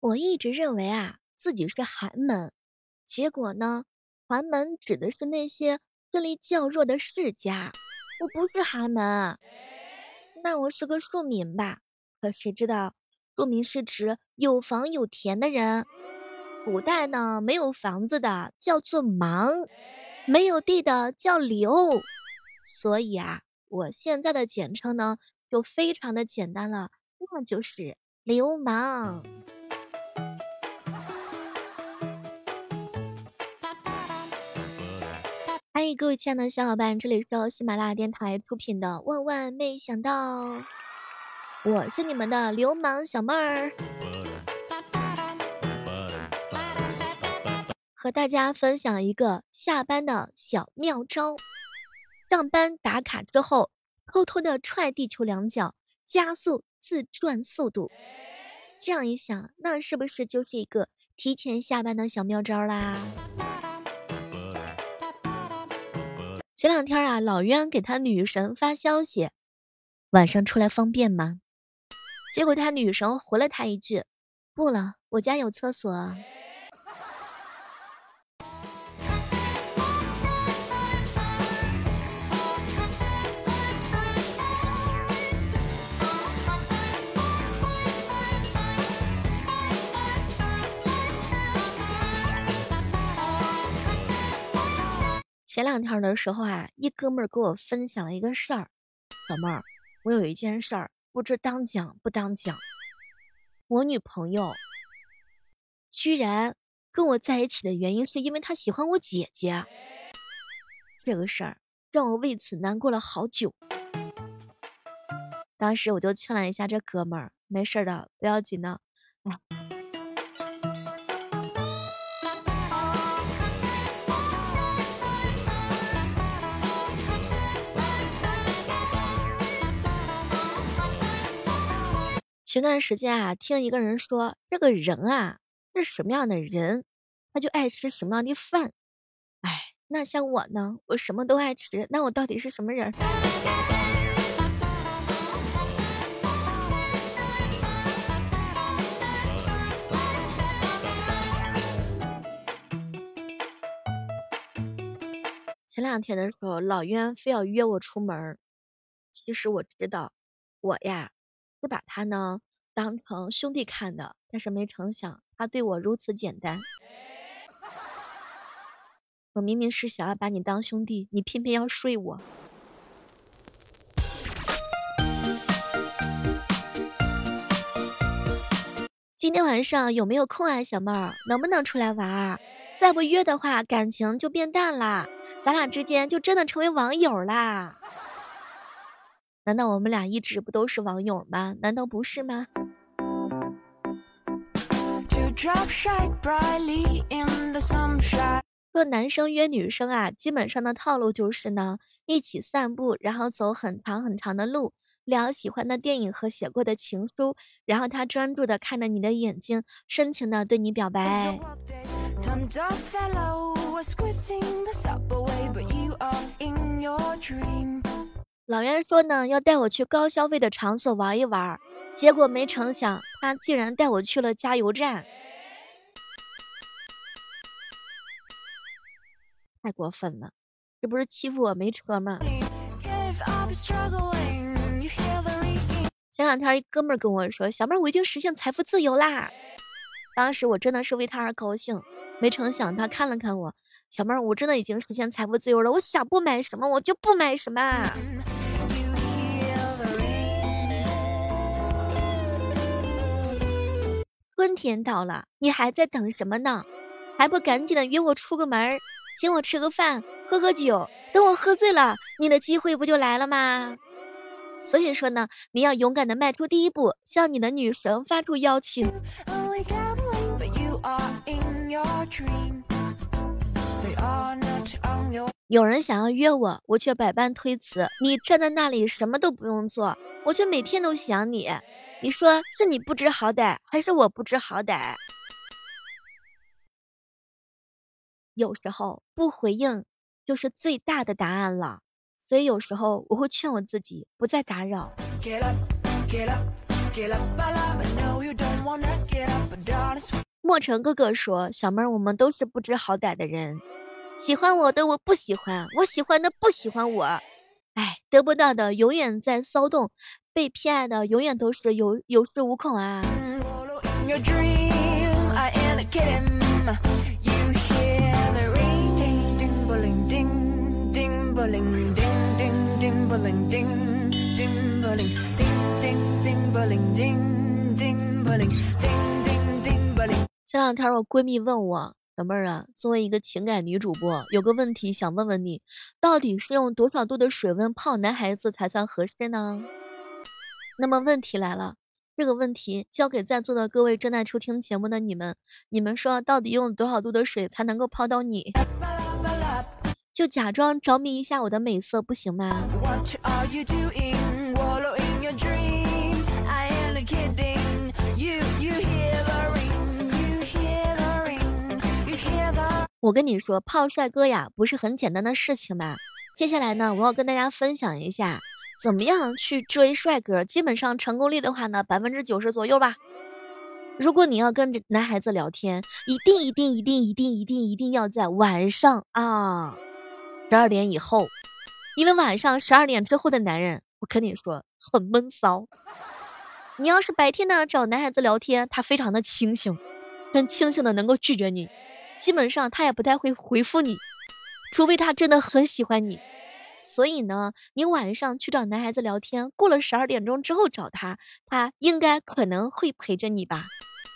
我一直认为啊自己是寒门，结果呢，寒门指的是那些智力较弱的世家，我不是寒门，那我是个庶民吧？可谁知道，庶民是指有房有田的人。古代呢，没有房子的叫做盲，没有地的叫流，所以啊，我现在的简称呢就非常的简单了，那就是流氓。各位亲爱的小伙伴，这里是由喜马拉雅电台出品的《万万没想到》，我是你们的流氓小妹儿。和大家分享一个下班的小妙招。上班打卡之后，偷偷的踹地球两脚，加速自转速度。这样一想，那是不是就是一个提前下班的小妙招啦？前两天啊，老冤给他女神发消息，晚上出来方便吗？结果他女神回了他一句，不了，我家有厕所。前两天的时候啊，一哥们儿给我分享了一个事儿，小妹儿，我有一件事儿不知当讲不当讲。我女朋友居然跟我在一起的原因是因为她喜欢我姐姐，这个事儿让我为此难过了好久。当时我就劝了一下这哥们儿，没事的，不要紧的，哎。前段时间啊，听一个人说，这个人啊是什么样的人，他就爱吃什么样的饭。哎，那像我呢，我什么都爱吃，那我到底是什么人？前两天的时候，老冤非要约我出门，其实我知道，我呀。是把他呢当成兄弟看的，但是没成想他对我如此简单。我明明是想要把你当兄弟，你偏偏要睡我。今天晚上有没有空啊，小妹儿？能不能出来玩？再不约的话，感情就变淡啦，咱俩之间就真的成为网友啦。难道我们俩一直不都是网友吗？难道不是吗？说男生约女生啊，基本上的套路就是呢，一起散步，然后走很长很长的路，聊喜欢的电影和写过的情书，然后他专注的看着你的眼睛，深情的对你表白。老袁说呢，要带我去高消费的场所玩一玩，结果没成想，他竟然带我去了加油站，太过分了，这不是欺负我没车吗？前两天一哥们跟我说，小妹我已经实现财富自由啦，当时我真的是为他而高兴，没成想他看了看我，小妹我真的已经实现财富自由了，我想不买什么我就不买什么。春天到了，你还在等什么呢？还不赶紧的约我出个门，请我吃个饭，喝个酒，等我喝醉了，你的机会不就来了吗？所以说呢，你要勇敢的迈出第一步，向你的女神发出邀请。有人想要约我，我却百般推辞。你站在那里什么都不用做，我却每天都想你。你说是你不知好歹，还是我不知好歹？有时候不回应就是最大的答案了，所以有时候我会劝我自己不再打扰。莫尘哥哥说，小妹儿，我们都是不知好歹的人，喜欢我的我不喜欢，我喜欢的不喜欢我，哎，得不到的永远在骚动，被偏爱的永远都是有有恃无恐啊。前两天我闺蜜问我，小妹儿啊，作为一个情感女主播，有个问题想问问你，到底是用多少度的水温泡男孩子才算合适呢？那么问题来了，这个问题交给在座的各位正在收听节目的你们，你们说到底用多少度的水才能够泡到你？就假装着迷一下我的美色不行吗？我跟你说，泡帅哥呀，不是很简单的事情吧？接下来呢，我要跟大家分享一下，怎么样去追帅哥。基本上成功率的话呢，百分之九十左右吧。如果你要跟男孩子聊天，一定一定一定一定一定一定要在晚上啊，十二点以后，因为晚上十二点之后的男人，我跟你说很闷骚。你要是白天呢找男孩子聊天，他非常的清醒，很清醒的能够拒绝你。基本上他也不太会回复你，除非他真的很喜欢你。所以呢，你晚上去找男孩子聊天，过了十二点钟之后找他，他应该可能会陪着你吧。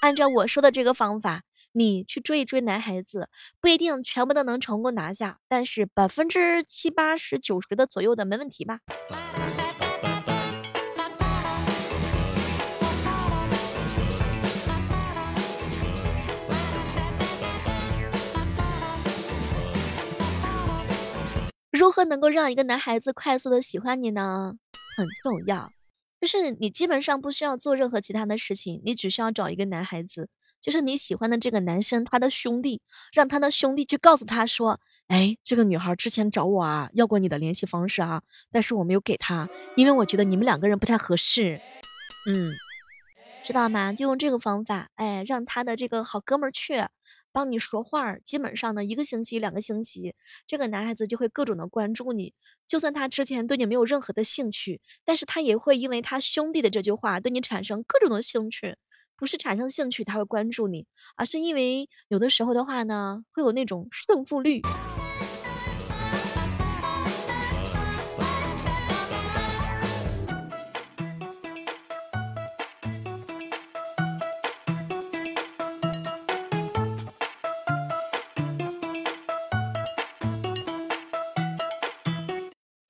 按照我说的这个方法，你去追一追男孩子，不一定全部都能成功拿下，但是百分之七八十、九十的左右的没问题吧。如何能够让一个男孩子快速的喜欢你呢？很重要，就是你基本上不需要做任何其他的事情，你只需要找一个男孩子，就是你喜欢的这个男生他的兄弟，让他的兄弟去告诉他说，哎，这个女孩之前找我啊，要过你的联系方式啊，但是我没有给他，因为我觉得你们两个人不太合适，嗯，知道吗？就用这个方法，哎，让他的这个好哥们儿去。帮你说话，基本上呢一个星期、两个星期，这个男孩子就会各种的关注你。就算他之前对你没有任何的兴趣，但是他也会因为他兄弟的这句话对你产生各种的兴趣。不是产生兴趣他会关注你，而是因为有的时候的话呢，会有那种胜负率。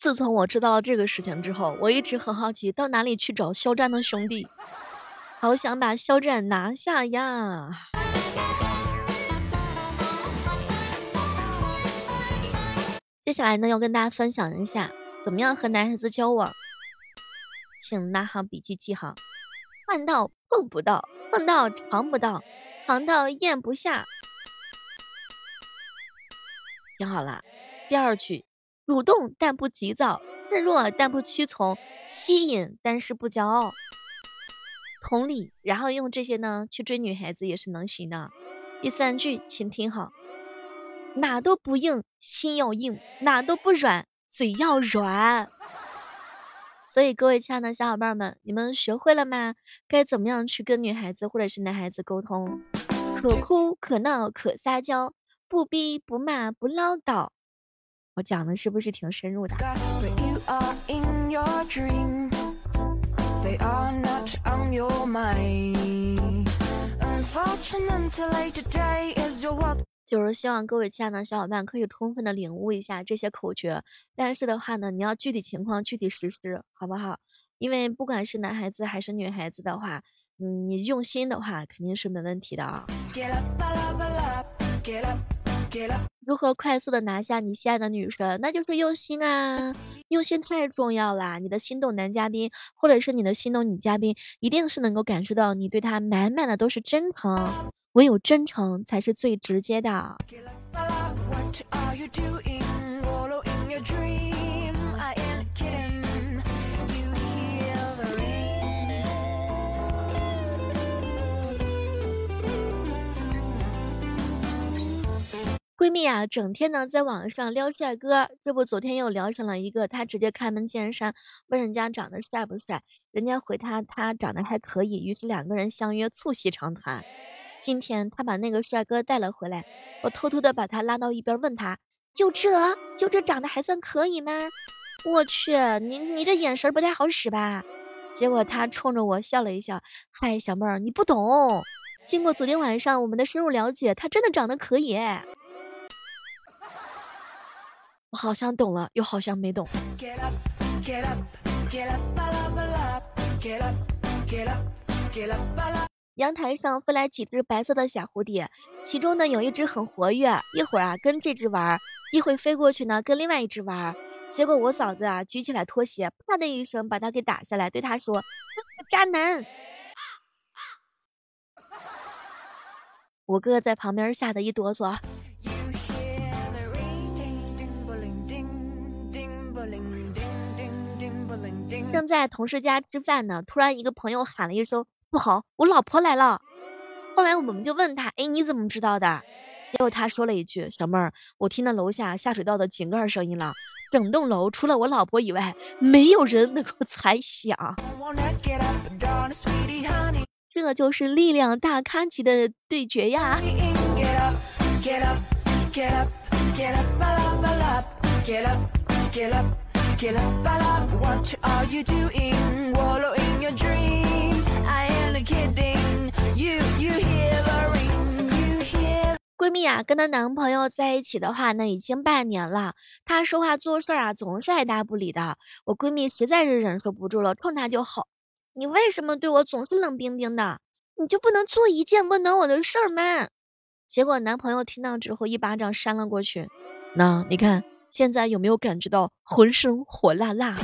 自从我知道了这个事情之后，我一直很好奇，到哪里去找肖战的兄弟？好想把肖战拿下呀！接下来呢，要跟大家分享一下，怎么样和男孩子交往，请拿好笔记记好。看到碰不到，碰到尝不到，尝到咽不下。听好了，第二句。主动但不急躁，示弱但不屈从，吸引但是不骄傲。同理，然后用这些呢去追女孩子也是能行的。第三句，请听好，哪都不硬，心要硬；哪都不软，嘴要软。所以各位亲爱的小伙伴们，你们学会了吗？该怎么样去跟女孩子或者是男孩子沟通？可哭可闹可撒娇，不逼不骂不唠叨。我讲的是不是挺深入的？就是希望各位亲爱的小伙伴可以充分的领悟一下这些口诀，但是的话呢，你要具体情况具体实施，好不好？因为不管是男孩子还是女孩子的话，嗯，你用心的话肯定是没问题的啊。如何快速的拿下你心爱的女神？那就是用心啊，用心太重要啦！你的心动男嘉宾或者是你的心动女嘉宾，一定是能够感受到你对他满满的都是真诚，唯有真诚才是最直接的。闺蜜啊，整天呢在网上撩帅哥，这不昨天又聊上了一个，她直接开门见山问人家长得帅不帅，人家回她他长得还可以，于是两个人相约促膝长谈。今天她把那个帅哥带了回来，我偷偷的把他拉到一边问他，就这就这长得还算可以吗？我去，你你这眼神不太好使吧？结果他冲着我笑了一笑，嗨，小妹儿你不懂，经过昨天晚上我们的深入了解，他真的长得可以。我好像懂了，又好像没懂。阳台上飞来几只白色的小蝴蝶，其中呢有一只很活跃，一会儿啊跟这只玩，一会飞过去呢跟另外一只玩。结果我嫂子啊举起来拖鞋，啪的一声把它给打下来，对他说：“渣男！”我哥在旁边吓得一哆嗦。在同事家吃饭呢，突然一个朋友喊了一声：“不好，我老婆来了。”后来我们就问他：“哎，你怎么知道的？”结果他说了一句：“小妹儿，我听到楼下下水道的井盖声音了，整栋楼除了我老婆以外，没有人能够猜想。”这就是力量大咖级的对决呀！巴拉巴拉 what are you doingwallowing your dream. I am a kidding. You you hear the ring. you hear 闺蜜啊跟她男朋友在一起的话呢已经半年了她说话做事啊总是爱搭不理的。我闺蜜实在是忍受不住了冲她就吼你为什么对我总是冷冰冰的？你就不能做一件温暖我的事儿吗？结果男朋友听到之后一巴掌扇了过去。那你看现在有没有感觉到浑身火辣辣？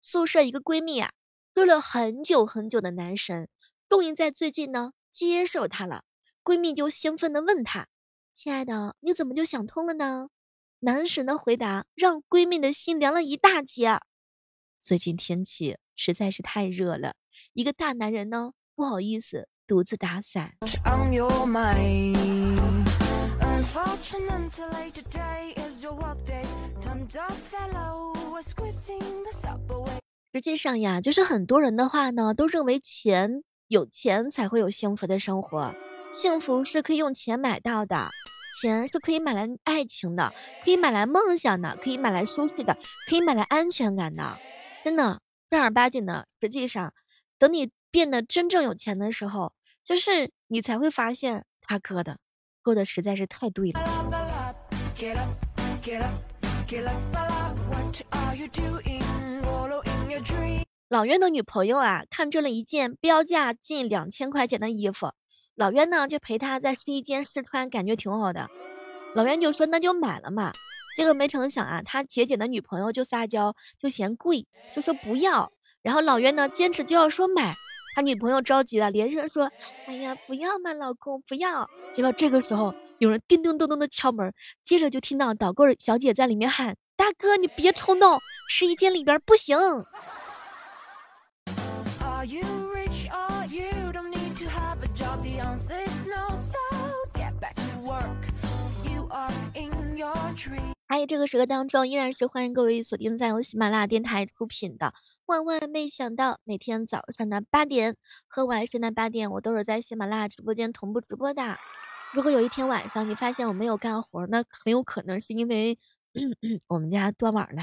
宿舍一个闺蜜啊，追了很久很久的男神，终于在最近呢接受他了。闺蜜就兴奋的问他：“亲爱的，你怎么就想通了呢？”男神的回答让闺蜜的心凉了一大截。最近天气实在是太热了，一个大男人呢。不好意思，独自打伞。实际上呀，就是很多人的话呢，都认为钱有钱才会有幸福的生活，幸福是可以用钱买到的，钱是可以买来爱情的，可以买来梦想的，可以买来舒适的，可以买来安全感的，真的正儿八经的。实际上，等你。变得真正有钱的时候，就是你才会发现他哥的过得实在是太对了。老冤的女朋友啊，看中了一件标价近两千块钱的衣服，老冤呢就陪她在试衣间试穿，感觉挺好的。老冤就说那就买了嘛，结果没成想啊，他节俭的女朋友就撒娇，就嫌贵，就说不要。然后老冤呢坚持就要说买。女朋友着急了，连声说：“哎呀，不要嘛，老公，不要。”结果这个时候有人叮叮咚咚的敲门，接着就听到导购小姐在里面喊：“大哥，你别冲动，试衣间里边不行。”还有这个时刻当中，依然是欢迎各位锁定在由喜马拉雅电台出品的。万万没想到，每天早上的八点和晚上的八点，我都是在喜马拉雅直播间同步直播的。如果有一天晚上你发现我没有干活，那很有可能是因为 我们家断网了。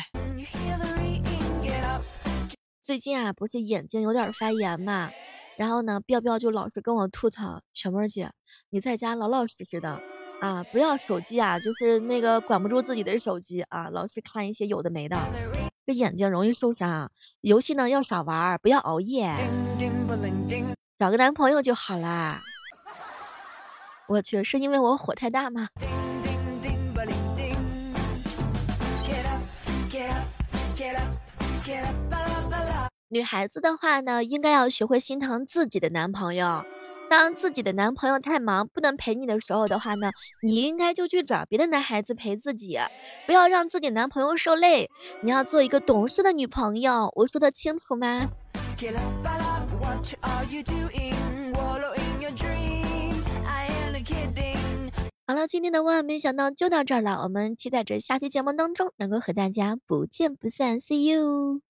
最近啊，不是眼睛有点发炎嘛，然后呢，彪彪就老是跟我吐槽，小妹儿姐，你在家老老实实的啊，不要手机啊，就是那个管不住自己的手机啊，老是看一些有的没的。这眼睛容易受伤，游戏呢要少玩，不要熬夜，找个男朋友就好啦。我去，是因为我火太大吗？女孩子的话呢，应该要学会心疼自己的男朋友。当自己的男朋友太忙不能陪你的时候的话呢你应该就去找别的男孩子陪自己不要让自己男朋友受累。你要做一个懂事的女朋友我说的清楚吗？好了今天的万万没想到就到这儿了我们期待着下期节目当中能够和大家不见不散 see you